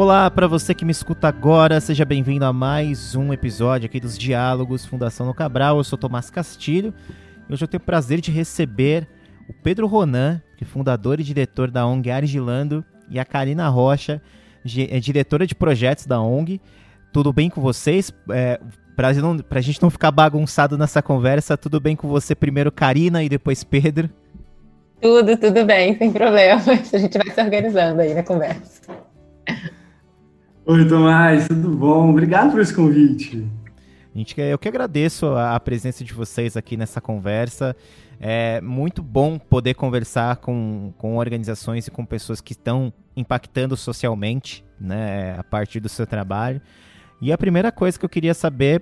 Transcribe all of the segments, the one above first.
Olá para você que me escuta agora, seja bem-vindo a mais um episódio aqui dos Diálogos Fundação no Cabral. Eu sou Tomás Castilho e hoje eu tenho o prazer de receber o Pedro Ronan, que é fundador e diretor da ONG Argilando, e a Karina Rocha, é diretora de projetos da ONG. Tudo bem com vocês? É, pra, não, gente não ficar bagunçado nessa conversa, tudo bem com você primeiro, Karina, e depois Pedro? Tudo, tudo bem, sem problemas. A gente vai se organizando aí na conversa. Oi, Tomás, tudo bom? Obrigado por esse convite. Gente, eu que agradeço a presença de vocês aqui nessa conversa. É muito bom poder conversar com, com organizações e com pessoas que estão impactando socialmente, né, a partir do seu trabalho. E a primeira coisa que eu queria saber,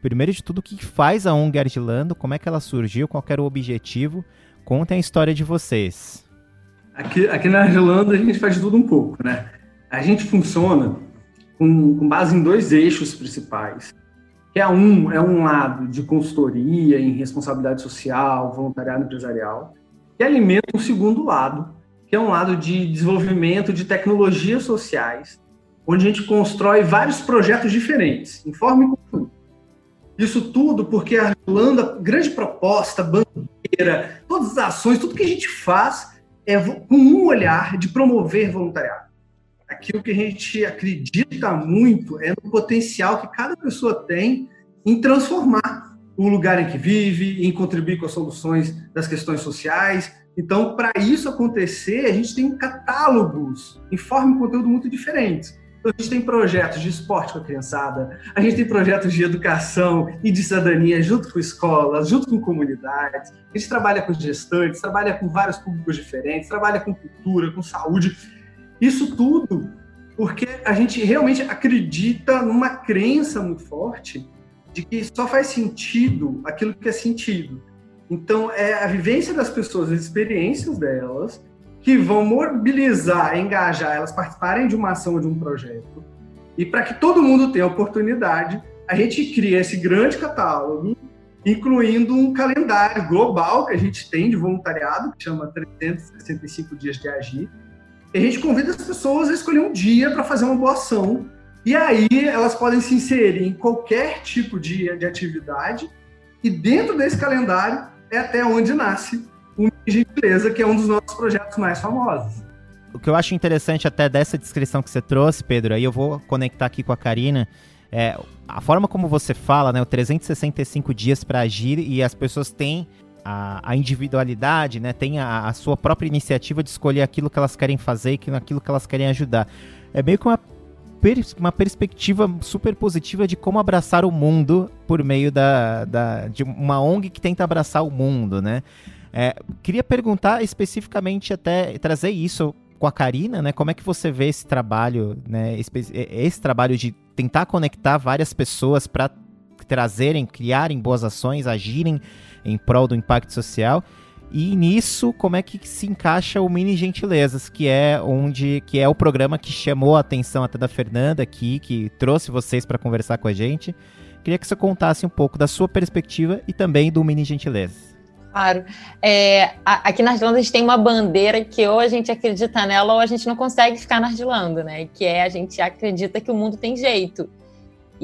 primeiro de tudo, o que faz a ONG Argilando, como é que ela surgiu, qual era o objetivo. Contem a história de vocês. Aqui, aqui na Argilando a gente faz de tudo um pouco, né? A gente funciona com, com base em dois eixos principais que é um, é um lado de consultoria em responsabilidade social, voluntariado empresarial, que alimenta um segundo lado, que é um lado de desenvolvimento de tecnologias sociais, onde a gente constrói vários projetos diferentes, em forma e conjunto. Isso tudo porque a Irlanda, grande proposta, bandeira, todas as ações, tudo que a gente faz é com um olhar de promover voluntariado aquilo que a gente acredita muito é no potencial que cada pessoa tem em transformar o lugar em que vive, em contribuir com as soluções das questões sociais. Então, para isso acontecer, a gente tem catálogos em forma e conteúdo muito diferentes. Então, a gente tem projetos de esporte com a criançada, a gente tem projetos de educação e de cidadania junto com escolas, junto com comunidades. A gente trabalha com gestantes, trabalha com vários públicos diferentes, trabalha com cultura, com saúde. Isso tudo porque a gente realmente acredita numa crença muito forte de que só faz sentido aquilo que é sentido. Então, é a vivência das pessoas, as experiências delas, que vão mobilizar, engajar elas participarem de uma ação, de um projeto. E para que todo mundo tenha oportunidade, a gente cria esse grande catálogo, incluindo um calendário global que a gente tem de voluntariado, que chama 365 Dias de Agir, a gente convida as pessoas a escolher um dia para fazer uma boa ação. E aí elas podem se inserir em qualquer tipo de, de atividade. E dentro desse calendário é até onde nasce o Gentileza, que é um dos nossos projetos mais famosos. O que eu acho interessante até dessa descrição que você trouxe, Pedro, aí eu vou conectar aqui com a Karina, é a forma como você fala, né, o 365 dias para agir e as pessoas têm a, a individualidade, né? Tem a, a, sua própria iniciativa de escolher aquilo que elas querem fazer e aquilo que elas querem ajudar. É meio que uma, uma perspectiva super positiva de como abraçar o mundo por meio da, da de uma ONG que tenta abraçar o mundo, né? É, queria perguntar especificamente até trazer isso com a Karina, né? Como é que você vê esse trabalho, né? Esse trabalho de tentar conectar várias pessoas para trazerem, criarem boas ações, agirem em prol do impacto social. E nisso, como é que se encaixa o Mini Gentilezas, que é onde que é o programa que chamou a atenção até da Fernanda aqui, que trouxe vocês para conversar com a gente. Queria que você contasse um pouco da sua perspectiva e também do Mini Gentilezas. Claro. É, aqui na Argilândia a gente tem uma bandeira que ou a gente acredita nela ou a gente não consegue ficar na Argilândia, né? Que é a gente acredita que o mundo tem jeito.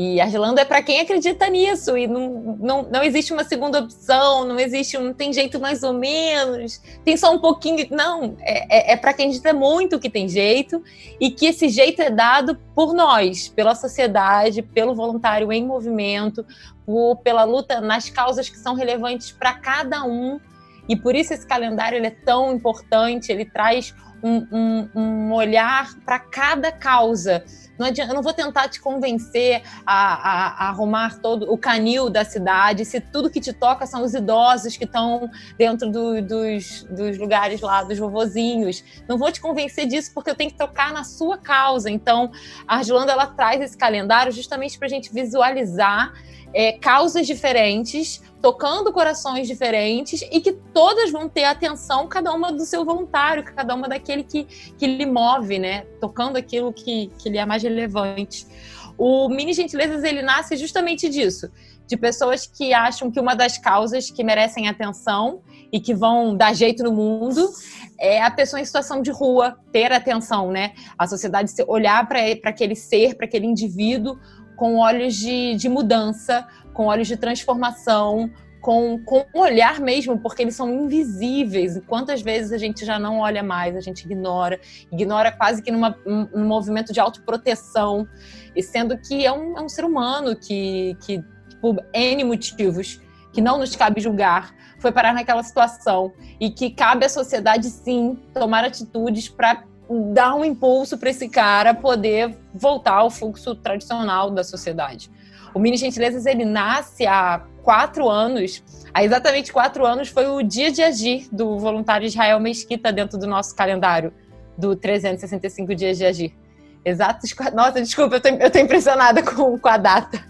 E Argilando é para quem acredita nisso, e não, não, não existe uma segunda opção, não existe, não tem jeito mais ou menos, tem só um pouquinho. Não, é, é, é para quem acredita muito que tem jeito, e que esse jeito é dado por nós, pela sociedade, pelo voluntário em movimento, por, pela luta nas causas que são relevantes para cada um. E por isso esse calendário ele é tão importante, ele traz um, um, um olhar para cada causa não adianta, eu não vou tentar te convencer a, a, a, arrumar todo o canil da cidade, se tudo que te toca são os idosos que estão dentro do, dos, dos lugares lá, dos vovozinhos. Não vou te convencer disso porque eu tenho que tocar na sua causa. Então, a Argilanda ela traz esse calendário justamente para a gente visualizar é, causas diferentes, tocando corações diferentes e que todas vão ter atenção, cada uma do seu voluntário, cada uma daquele que, que lhe move, né? Tocando aquilo que, que lhe é mais relevante. O Mini Gentilezas ele nasce justamente disso, de pessoas que acham que uma das causas que merecem atenção e que vão dar jeito no mundo é a pessoa em situação de rua ter atenção, né? A sociedade olhar para aquele ser, para aquele indivíduo com olhos de, de mudança, com olhos de transformação, com, com um olhar mesmo, porque eles são invisíveis. E quantas vezes a gente já não olha mais, a gente ignora, ignora quase que numa, um movimento de autoproteção, e sendo que é um, é um ser humano que, que, por N motivos, que não nos cabe julgar, foi parar naquela situação e que cabe à sociedade, sim, tomar atitudes para dar um impulso para esse cara poder voltar ao fluxo tradicional da sociedade. O Mini Gentilezas ele nasce há quatro anos. Há exatamente quatro anos foi o dia de agir do voluntário Israel Mesquita dentro do nosso calendário do 365 dias de agir. Exatos. Nossa, desculpa, eu tô, eu tô impressionada com, com a data.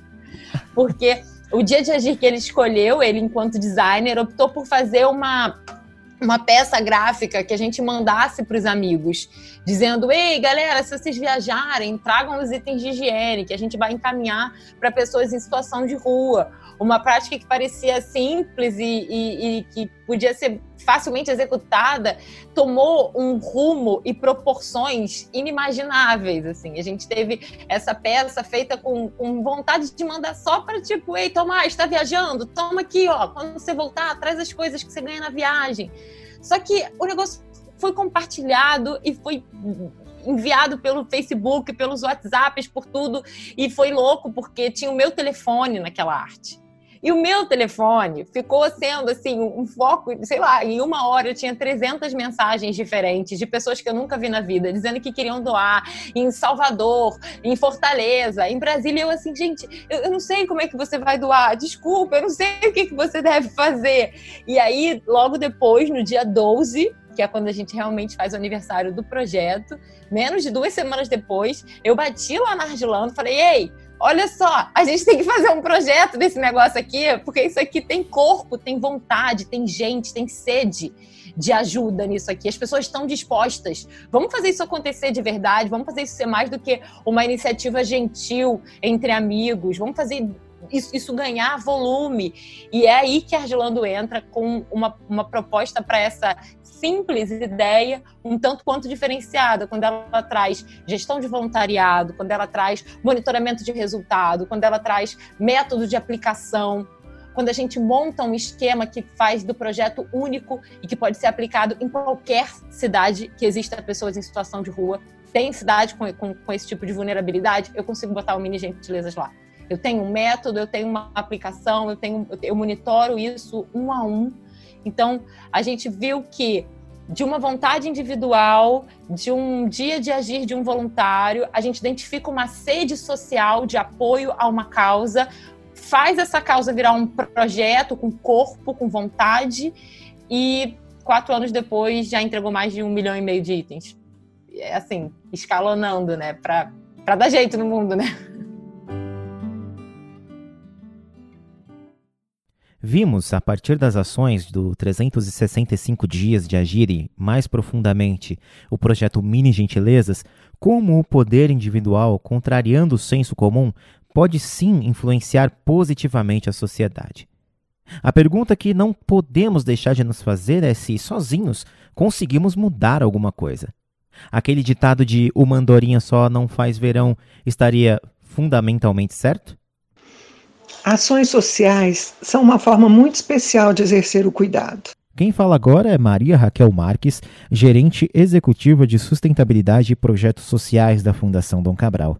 Porque o dia de agir que ele escolheu, ele enquanto designer, optou por fazer uma uma peça gráfica que a gente mandasse para os amigos, dizendo: Ei, galera, se vocês viajarem, tragam os itens de higiene que a gente vai encaminhar para pessoas em situação de rua. Uma prática que parecia simples e, e, e, que podia ser facilmente executada tomou um rumo e proporções inimagináveis. Assim, a gente teve essa peça feita com, com vontade de mandar só para tipo, ei, Tomás, está viajando? Toma aqui, ó. Quando você voltar, traz as coisas que você ganha na viagem. Só que o negócio foi compartilhado e foi enviado pelo Facebook, pelos WhatsApps, por tudo. E foi louco, porque tinha o meu telefone naquela arte. E o meu telefone ficou sendo assim um foco, sei lá, em uma hora eu tinha 300 mensagens diferentes de pessoas que eu nunca vi na vida, dizendo que queriam doar em Salvador, em Fortaleza, em Brasília. Eu assim, gente, eu, eu não sei como é que você vai doar, desculpa, eu não sei o que, que você deve fazer. E aí, logo depois, no dia 12, que é quando a gente realmente faz o aniversário do projeto, menos de duas semanas depois, eu bati lá na Ardilando e falei, ei, olha só, a gente tem que fazer um projeto desse negócio aqui, porque isso aqui tem corpo, tem vontade, tem gente, tem sede de ajuda nisso aqui. As pessoas estão dispostas. Vamos fazer isso acontecer de verdade, vamos fazer isso ser mais do que uma iniciativa gentil entre amigos, vamos fazer isso, isso, ganhar volume. E é aí que Argilando entra com uma, uma proposta para essa simples ideia, um tanto quanto diferenciada, quando ela traz gestão de voluntariado, quando ela traz monitoramento de resultado, quando ela traz método de aplicação, quando a gente monta um esquema que faz do projeto único e que pode ser aplicado em qualquer cidade que exista pessoas em situação de rua. Tem cidade com, com, com esse tipo de vulnerabilidade, eu consigo botar o mini gentilezas lá. Eu tenho um método, eu tenho uma aplicação, eu tenho, eu monitoro isso um a um então, a gente viu que de uma vontade individual, de um dia de agir de um voluntário, a gente identifica uma sede social de apoio a uma causa, faz essa causa virar um projeto com corpo, com vontade, e quatro anos depois já entregou mais de um milhão e meio de itens. É assim, escalonando, né? Para dar jeito no mundo, né? Vimos, a partir das ações do 365 Dias de Agir mais profundamente, o projeto Mini Gentilezas, como o poder individual, contrariando o senso comum, pode sim influenciar positivamente a sociedade. A pergunta que não podemos deixar de nos fazer é se, sozinhos, conseguimos mudar alguma coisa. Aquele ditado de uma andorinha só não faz verão estaria fundamentalmente certo? Ações sociais são uma forma muito especial de exercer o cuidado. Quem fala agora é Maria Raquel Marques, gerente executiva de sustentabilidade e projetos sociais da Fundação Dom Cabral.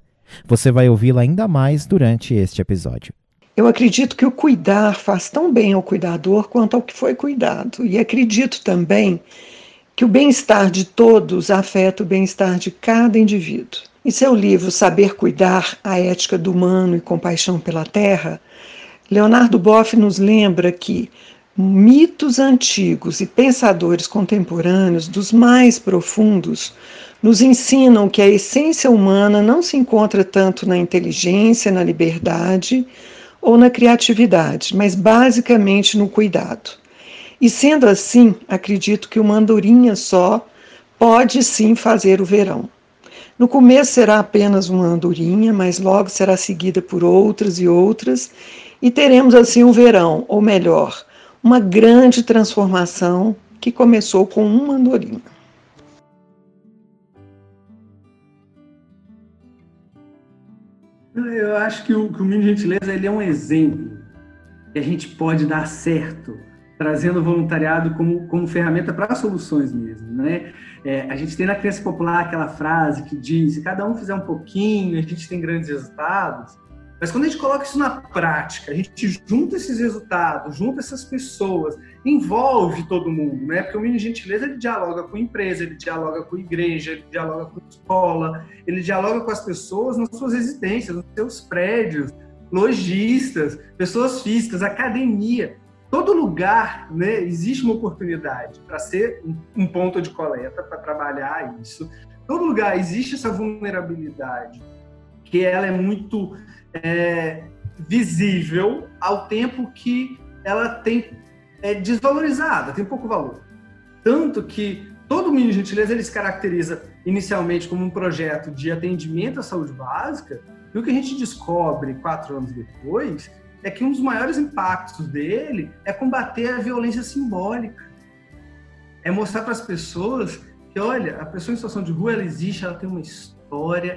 Você vai ouvi-la ainda mais durante este episódio. Eu acredito que o cuidar faz tão bem ao cuidador quanto ao que foi cuidado. E acredito também que o bem-estar de todos afeta o bem-estar de cada indivíduo. Em seu livro Saber Cuidar, a Ética do Humano e Compaixão pela Terra, Leonardo Boff nos lembra que mitos antigos e pensadores contemporâneos, dos mais profundos, nos ensinam que a essência humana não se encontra tanto na inteligência, na liberdade ou na criatividade, mas basicamente no cuidado. E sendo assim, acredito que uma andorinha só pode sim fazer o verão. No começo será apenas uma andorinha, mas logo será seguida por outras e outras, e teremos assim um verão, ou melhor, uma grande transformação que começou com uma andorinha. Eu acho que o, que o Mini Gentileza ele é um exemplo que a gente pode dar certo trazendo o voluntariado como, como ferramenta para soluções mesmo, né? É, a gente tem na crença popular aquela frase que diz: se cada um fizer um pouquinho, a gente tem grandes resultados. Mas quando a gente coloca isso na prática, a gente junta esses resultados, junta essas pessoas, envolve todo mundo, né? Porque o Mini Gentileza ele dialoga com empresa, ele dialoga com igreja, ele dialoga com escola, ele dialoga com as pessoas nas suas residências, nos seus prédios, lojistas, pessoas físicas, academia. Todo lugar né, existe uma oportunidade para ser um ponto de coleta, para trabalhar isso. Todo lugar existe essa vulnerabilidade, que ela é muito é, visível ao tempo que ela tem é, desvalorizada, tem pouco valor. Tanto que todo o Mini Gentileza ele se caracteriza inicialmente como um projeto de atendimento à saúde básica, e o que a gente descobre quatro anos depois é que um dos maiores impactos dele é combater a violência simbólica. É mostrar para as pessoas que, olha, a pessoa em situação de rua, ela existe, ela tem uma história,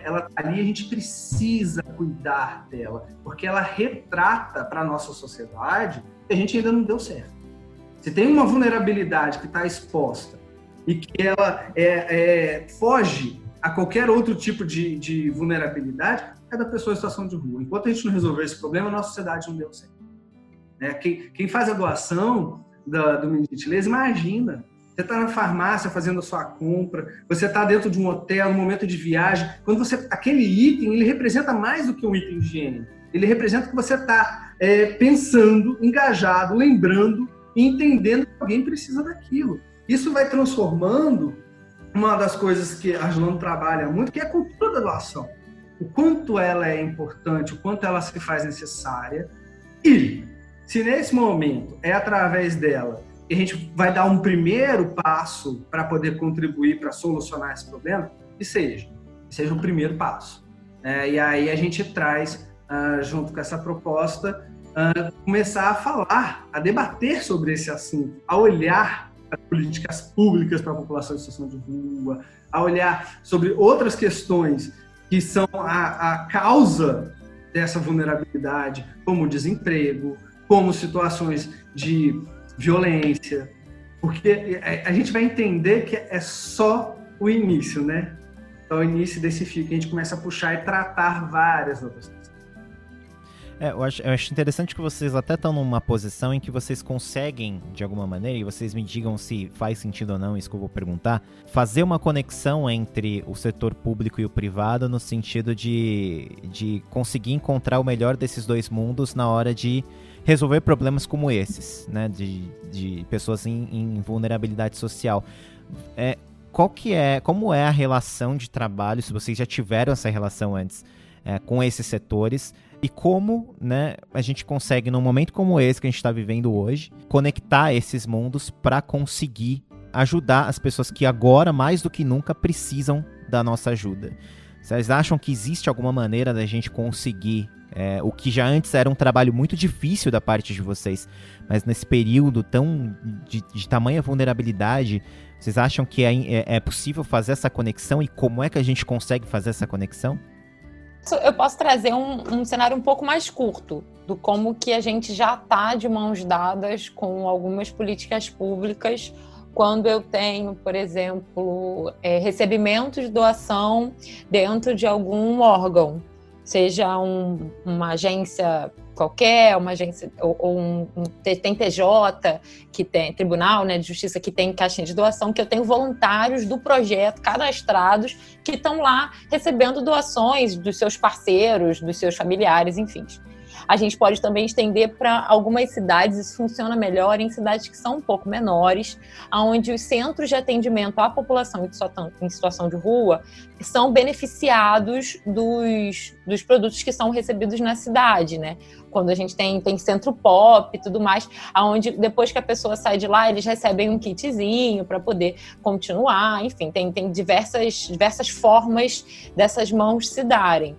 ela tá ali, a gente precisa cuidar dela, porque ela retrata para a nossa sociedade que a gente ainda não deu certo. Se tem uma vulnerabilidade que está exposta e que ela é, é, foge a qualquer outro tipo de, de vulnerabilidade, é da pessoa em situação de rua. Enquanto a gente não resolver esse problema, a nossa sociedade não deu certo. É, quem, quem, faz a doação da, do Menino Gentileza, imagina, você está na farmácia fazendo a sua compra, você está dentro de um hotel, no momento de viagem, quando você, aquele item, ele representa mais do que um item de higiene. Ele representa que você está é, pensando, engajado, lembrando e entendendo que alguém precisa daquilo. Isso vai transformando uma das coisas que a Argelano trabalha muito, que é a cultura da doação o quanto ela é importante, o quanto ela se faz necessária. E se nesse momento é através dela a gente vai dar um primeiro passo para poder contribuir para solucionar esse problema, que seja, seja o primeiro passo. É, e aí a gente traz, uh, junto com essa proposta, uh, começar a falar, a debater sobre esse assunto, a olhar para políticas públicas para a população em situação de rua, a olhar sobre outras questões que são a, a causa dessa vulnerabilidade, como desemprego, como situações de violência, porque a gente vai entender que é só o início, né? Então, o início desse fio que a gente começa a puxar e tratar várias outras. É, eu acho, eu acho interessante que vocês até estão numa posição em que vocês conseguem, de alguma maneira, e vocês me digam se faz sentido ou não, isso que eu vou perguntar, fazer uma conexão entre o setor público e o privado no sentido de, de conseguir encontrar o melhor desses dois mundos na hora de resolver problemas como esses, né? De, de pessoas em, em vulnerabilidade social. É, qual que é, como é a relação de trabalho, se vocês já tiveram essa relação antes, é, com esses setores? e como né, a gente consegue, num momento como esse que a gente está vivendo hoje, conectar esses mundos para conseguir ajudar as pessoas que agora, mais do que nunca, precisam da nossa ajuda. Vocês acham que existe alguma maneira da gente conseguir é, o que já antes era um trabalho muito difícil da parte de vocês, mas nesse período tão de, de tamanha vulnerabilidade, vocês acham que é, é, é possível fazer essa conexão? E como é que a gente consegue fazer essa conexão? eu posso trazer um, um, cenário um pouco mais curto do como que a gente já está de mãos dadas com algumas políticas públicas. Quando eu tenho, por exemplo, é, recebimento de doação dentro de algum órgão, seja um, uma agência qualquer, uma agência ou, ou um, um, tem TJ que tem tribunal, né, de justiça que tem caixinha de doação, que eu tenho voluntários do projeto cadastrados que estão lá recebendo doações dos seus parceiros, dos seus familiares, enfim. A gente pode também estender para algumas cidades, isso funciona melhor em cidades que são um pouco menores, onde os centros de atendimento à população em situação de rua são beneficiados dos, dos produtos que são recebidos na cidade, né? Quando a gente tem, tem centro pop e tudo mais, aonde depois que a pessoa sai de lá, eles recebem um kitzinho para poder continuar, enfim, tem, tem diversas, diversas formas dessas mãos se darem.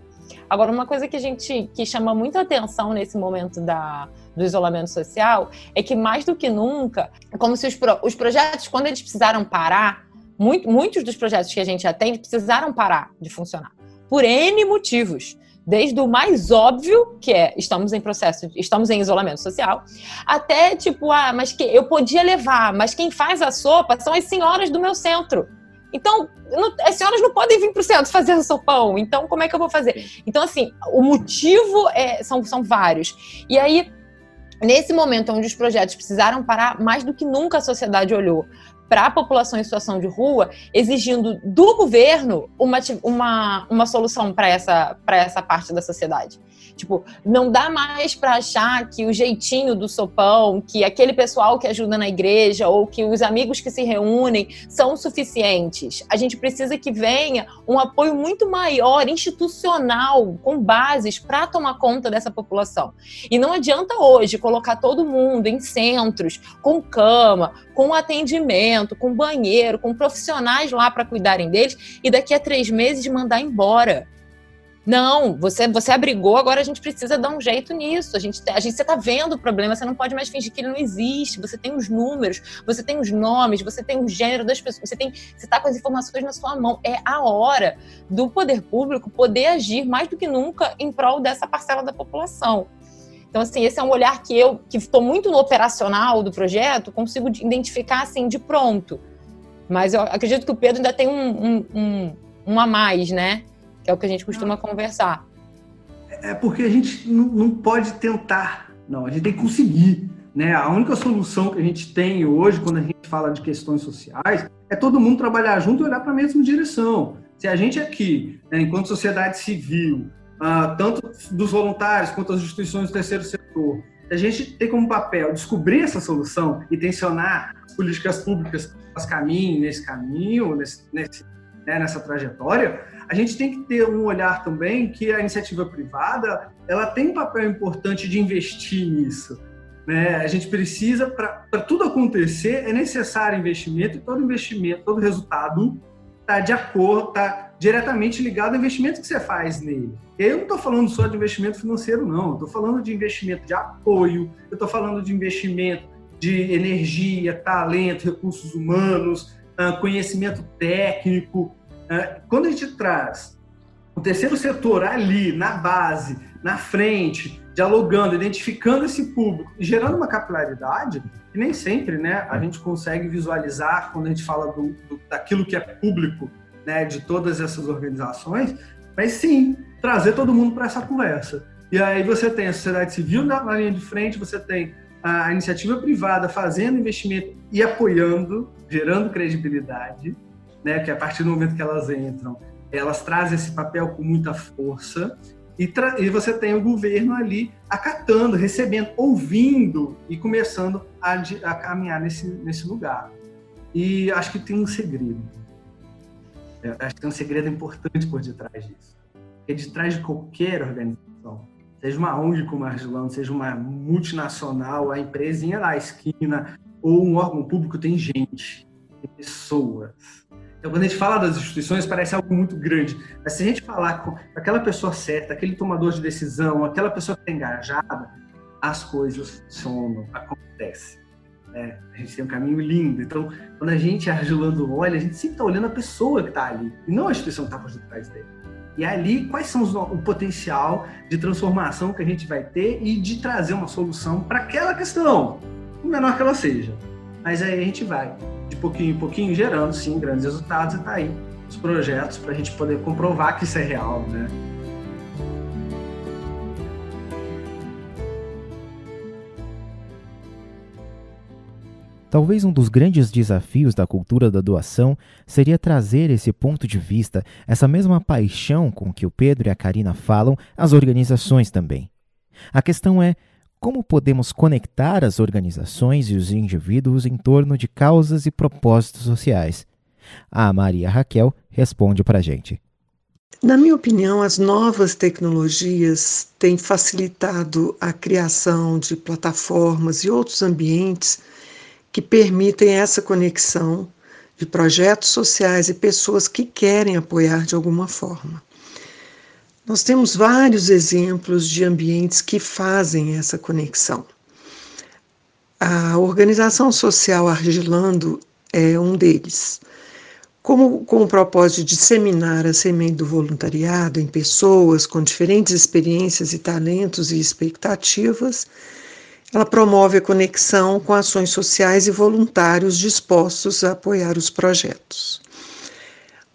Agora, uma coisa que a gente que chama muita atenção nesse momento da, do isolamento social é que mais do que nunca, é como se os, os projetos, quando eles precisaram parar, muito, muitos dos projetos que a gente atende precisaram parar de funcionar por N motivos. Desde o mais óbvio, que é estamos em processo, estamos em isolamento social, até tipo, ah, mas que eu podia levar, mas quem faz a sopa são as senhoras do meu centro. Então, não, as senhoras não podem vir para o centro fazer o sopão. Então, como é que eu vou fazer? Então, assim, o motivo é, são, são vários. E aí, nesse momento onde os projetos precisaram parar, mais do que nunca a sociedade olhou para a população em situação de rua, exigindo do governo uma, uma, uma solução para essa, essa parte da sociedade. Tipo, não dá mais para achar que o jeitinho do sopão, que aquele pessoal que ajuda na igreja ou que os amigos que se reúnem são suficientes. A gente precisa que venha um apoio muito maior, institucional, com bases para tomar conta dessa população. E não adianta hoje colocar todo mundo em centros, com cama, com atendimento, com banheiro, com profissionais lá para cuidarem deles e daqui a três meses mandar embora. Não, você, você abrigou, agora a gente precisa dar um jeito nisso. A gente, a gente, você está vendo o problema, você não pode mais fingir que ele não existe. Você tem os números, você tem os nomes, você tem o gênero das pessoas, você tem, você está com as informações na sua mão. É a hora do poder público poder agir mais do que nunca em prol dessa parcela da população. Então, assim, esse é um olhar que eu, que estou muito no operacional do projeto, consigo identificar assim de pronto. Mas eu acredito que o Pedro ainda tem um, um, um, um a mais, né? Que é o que a gente costuma conversar. É porque a gente não, pode tentar, não, a gente tem que conseguir. Né? A única solução que a gente tem hoje, quando a gente fala de questões sociais, é todo mundo trabalhar junto e olhar para a mesma direção. Se a gente aqui, né, enquanto sociedade civil, ah, tanto dos voluntários quanto as instituições do terceiro setor, a gente tem como papel descobrir essa solução e tensionar as políticas públicas as caminhos nesse caminho, nesse, nesse, né, nessa trajetória, a gente tem que ter um olhar também que a iniciativa privada ela tem um papel importante de investir nisso. Né? A gente precisa, para tudo acontecer, é necessário investimento e todo investimento, todo resultado está de acordo, está diretamente ligado ao investimento que você faz nele. Eu não estou falando só de investimento financeiro, não. Estou falando de investimento de apoio, eu estou falando de investimento de energia, talento, recursos humanos, conhecimento técnico, é, quando a gente traz o terceiro setor ali, na base, na frente, dialogando, identificando esse público gerando uma capilaridade, que nem sempre né, a gente consegue visualizar quando a gente fala do, do, daquilo que é público né, de todas essas organizações, mas sim trazer todo mundo para essa conversa. E aí você tem a sociedade civil na linha de frente, você tem a iniciativa privada fazendo investimento e apoiando, gerando credibilidade, né, que a partir do momento que elas entram, elas trazem esse papel com muita força e, e, você tem o governo ali acatando, recebendo, ouvindo e começando a, a, caminhar nesse, nesse lugar. E acho que tem um segredo. Eu acho que tem um segredo importante por detrás disso. Porque detrás de qualquer organização, seja uma ONG como a Argilão, seja uma multinacional, a empresinha lá, a esquina, ou um órgão público, tem gente, tem pessoas então, quando a gente fala das instituições, parece algo muito grande. Mas se a gente falar com aquela pessoa certa, aquele tomador de decisão, aquela pessoa que está engajada, as coisas funcionam, acontecem. É, a gente tem um caminho lindo. Então, quando a gente, argilando, olha, a gente sempre está olhando a pessoa que está ali, e não a instituição que está por detrás dele. E ali, quais são os, o potencial de transformação que a gente vai ter e de trazer uma solução para aquela questão, o menor que ela seja. Mas aí a gente vai de pouquinho em pouquinho, gerando sim grandes resultados e tá aí os projetos para a gente poder comprovar que isso é real, né? Talvez um dos grandes desafios da cultura da doação seria trazer esse ponto de vista, essa mesma paixão com que o Pedro e a Karina falam, às organizações também. A questão é como podemos conectar as organizações e os indivíduos em torno de causas e propósitos sociais. A Maria Raquel responde para a gente. Na minha opinião, as novas tecnologias têm facilitado a criação de plataformas e outros ambientes que permitem essa conexão de projetos sociais e pessoas que querem apoiar de alguma forma. Nós temos vários exemplos de ambientes que fazem essa conexão. A organização social Argilando é um deles. Como, com o propósito de disseminar a semente do voluntariado em pessoas com diferentes experiências e talentos e expectativas, ela promove a conexão com ações sociais e voluntários dispostos a apoiar os projetos.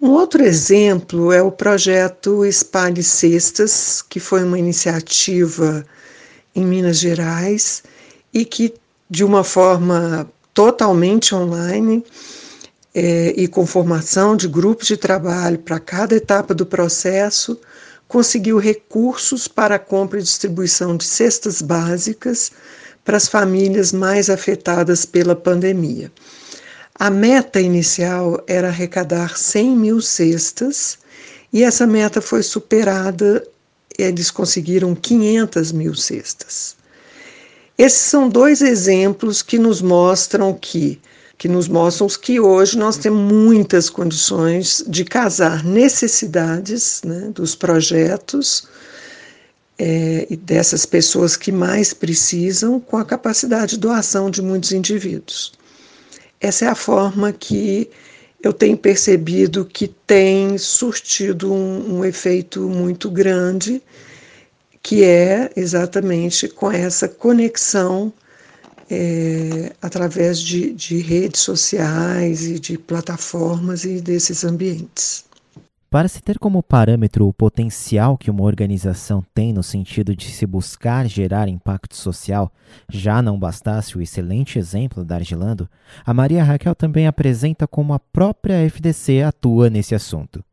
Um outro exemplo é o projeto Espalhe Cestas, que foi uma iniciativa em Minas Gerais e que, de uma forma totalmente online é, e com formação de grupos de trabalho para cada etapa do processo, conseguiu recursos para a compra e distribuição de cestas básicas para as famílias mais afetadas pela pandemia. A meta inicial era arrecadar 100 mil cestas e essa meta foi superada, eles conseguiram 500 mil cestas. Esses são dois exemplos que nos mostram que que nos mostram que hoje nós temos muitas condições de casar necessidades né, dos projetos é, e dessas pessoas que mais precisam com a capacidade de doação de muitos indivíduos. Essa é a forma que eu tenho percebido que tem surtido um, um efeito muito grande, que é exatamente com essa conexão é, através de, de redes sociais e de plataformas e desses ambientes. Para se ter como parâmetro o potencial que uma organização tem no sentido de se buscar gerar impacto social, já não bastasse o excelente exemplo da Argilando, a Maria Raquel também apresenta como a própria FDC atua nesse assunto.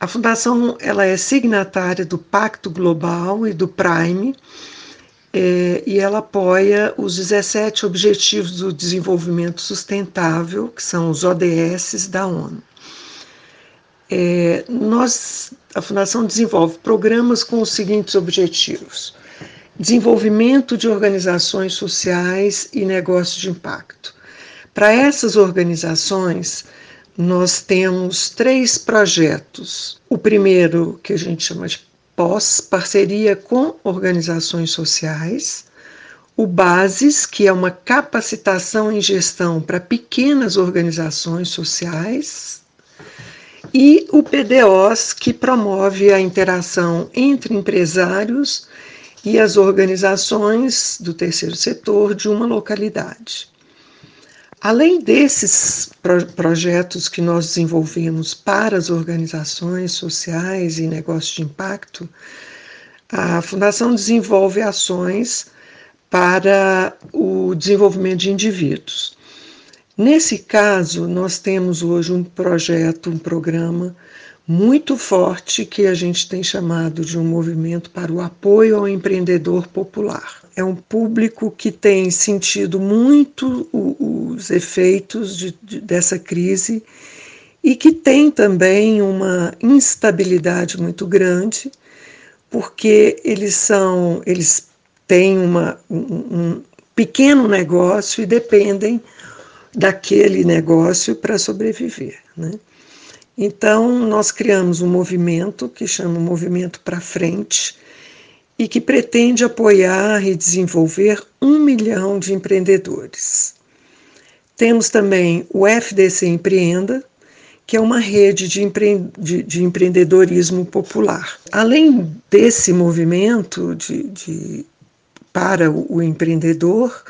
A Fundação ela é signatária do Pacto Global e do Prime, é, e ela apoia os 17 Objetivos do Desenvolvimento Sustentável, que são os ODS da ONU. É, nós, a Fundação desenvolve programas com os seguintes objetivos: desenvolvimento de organizações sociais e negócios de impacto. Para essas organizações, nós temos três projetos. O primeiro, que a gente chama de pós, parceria com organizações sociais. O BASES, que é uma capacitação em gestão para pequenas organizações sociais, e o PDOs, que promove a interação entre empresários e as organizações do terceiro setor de uma localidade. Além desses pro projetos que nós desenvolvemos para as organizações sociais e negócios de impacto, a Fundação desenvolve ações para o desenvolvimento de indivíduos. Nesse caso, nós temos hoje um projeto, um programa muito forte que a gente tem chamado de um movimento para o apoio ao empreendedor popular. É um público que tem sentido muito os efeitos de, de, dessa crise e que tem também uma instabilidade muito grande, porque eles são, eles têm uma, um, um pequeno negócio e dependem daquele negócio para sobreviver. Né? Então, nós criamos um movimento que chama Movimento para Frente e que pretende apoiar e desenvolver um milhão de empreendedores. Temos também o FDC Empreenda, que é uma rede de, empre... de, de empreendedorismo popular. Além desse movimento de, de para o empreendedor,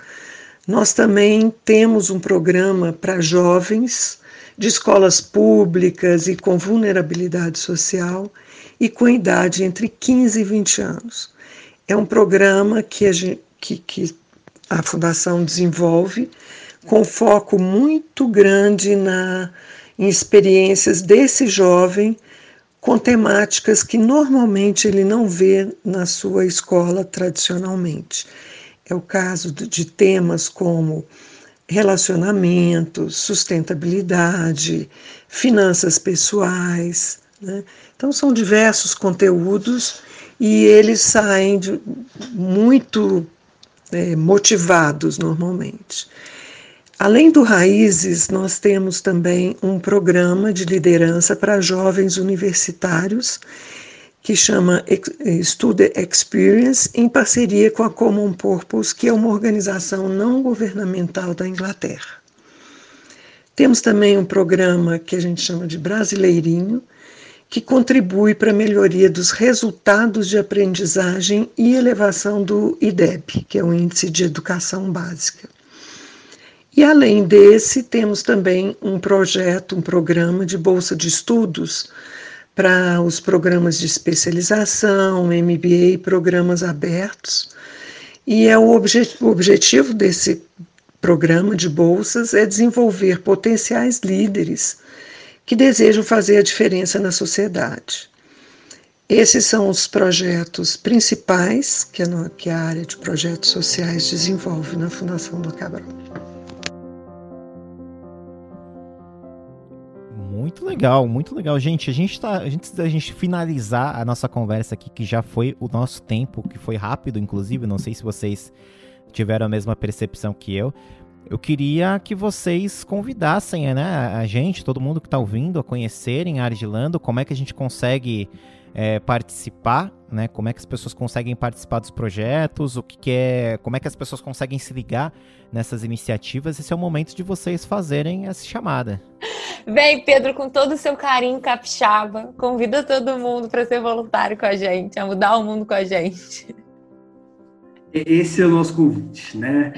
nós também temos um programa para jovens de escolas públicas e com vulnerabilidade social e com idade entre 15 e 20 anos. É um programa que a, gente, que, que a Fundação desenvolve com foco muito grande na, em experiências desse jovem com temáticas que normalmente ele não vê na sua escola tradicionalmente. É o caso de temas como relacionamentos, sustentabilidade, finanças pessoais. Né? Então, são diversos conteúdos e eles saem de, muito é, motivados normalmente. Além do Raízes, nós temos também um programa de liderança para jovens universitários que chama Student Experience, em parceria com a Common Purpose, que é uma organização não governamental da Inglaterra. Temos também um programa que a gente chama de Brasileirinho, que contribui para a melhoria dos resultados de aprendizagem e elevação do IDEB, que é o Índice de Educação Básica. E além desse, temos também um projeto, um programa de bolsa de estudos para os programas de especialização, MBA e programas abertos. E é o, obje o objetivo desse programa de bolsas é desenvolver potenciais líderes que desejam fazer a diferença na sociedade. Esses são os projetos principais que a, que a área de projetos sociais desenvolve na Fundação do Cabral. Muito legal, muito legal. Gente, a gente tá. Antes da gente finalizar a nossa conversa aqui, que já foi o nosso tempo, que foi rápido, inclusive, não sei se vocês tiveram a mesma percepção que eu. Eu queria que vocês convidassem né, a gente, todo mundo que está ouvindo, a conhecerem a Argilando, como é que a gente consegue é, participar, né? Como é que as pessoas conseguem participar dos projetos, o que, que, é, como é que as pessoas conseguem se ligar nessas iniciativas. Esse é o momento de vocês fazerem essa chamada. Vem, Pedro, com todo o seu carinho capixaba, convida todo mundo para ser voluntário com a gente, a mudar o mundo com a gente. Esse é o nosso convite, né?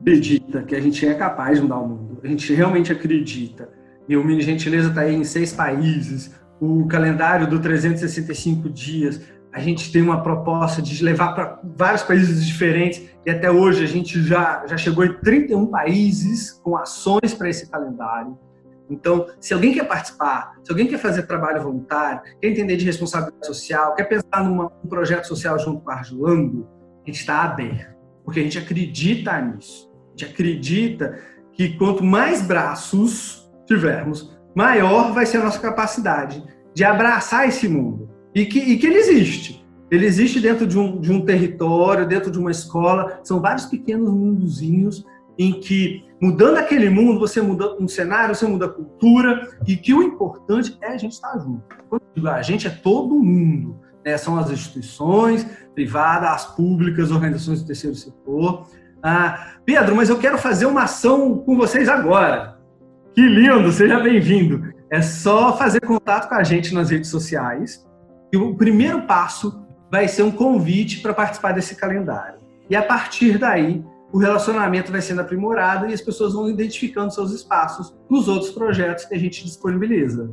Acredita que a gente é capaz de mudar o mundo. A gente realmente acredita. E o Mini Gentileza está aí em seis países o calendário do 365 dias, a gente tem uma proposta de levar para vários países diferentes e até hoje a gente já, já chegou em 31 países com ações para esse calendário. Então, se alguém quer participar, se alguém quer fazer trabalho voluntário, quer entender de responsabilidade social, quer pensar num projeto social junto com a Arjulando, a gente está aberto, porque a gente acredita nisso. A gente acredita que quanto mais braços tivermos, maior vai ser a nossa capacidade de abraçar esse mundo. E que, e que ele existe. Ele existe dentro de um, de um território, dentro de uma escola. São vários pequenos mundozinhos em que, mudando aquele mundo, você muda um cenário, você muda a cultura, e que o importante é a gente estar junto. Quando a gente, é todo mundo. Né? São as instituições privadas, as públicas, organizações do terceiro setor. Ah, Pedro, mas eu quero fazer uma ação com vocês agora. Que lindo, seja bem-vindo. É só fazer contato com a gente nas redes sociais. E o primeiro passo vai ser um convite para participar desse calendário. E a partir daí, o relacionamento vai sendo aprimorado e as pessoas vão identificando seus espaços nos outros projetos que a gente disponibiliza.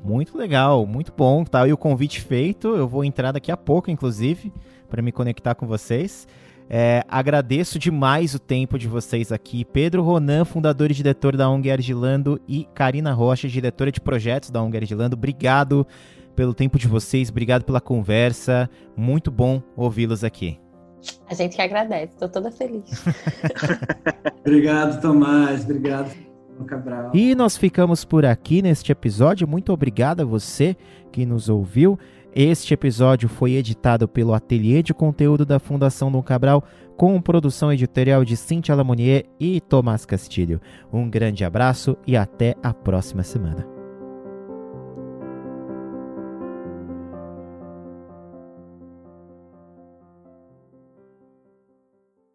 Muito legal, muito bom. Tá aí o convite feito. Eu vou entrar daqui a pouco, inclusive, para me conectar com vocês. É, agradeço demais o tempo de vocês aqui. Pedro Ronan, fundador e diretor da ONG Argilando, e Karina Rocha, diretora de projetos da ONG Argilando. Obrigado pelo tempo de vocês, obrigado pela conversa. Muito bom ouvi-los aqui. A gente que agradece, estou toda feliz. obrigado, Tomás. Obrigado. Cabral. E nós ficamos por aqui neste episódio. Muito obrigado a você que nos ouviu. Este episódio foi editado pelo Ateliê de Conteúdo da Fundação Dom Cabral, com produção editorial de Cintia Lamonier e Tomás Castilho. Um grande abraço e até a próxima semana.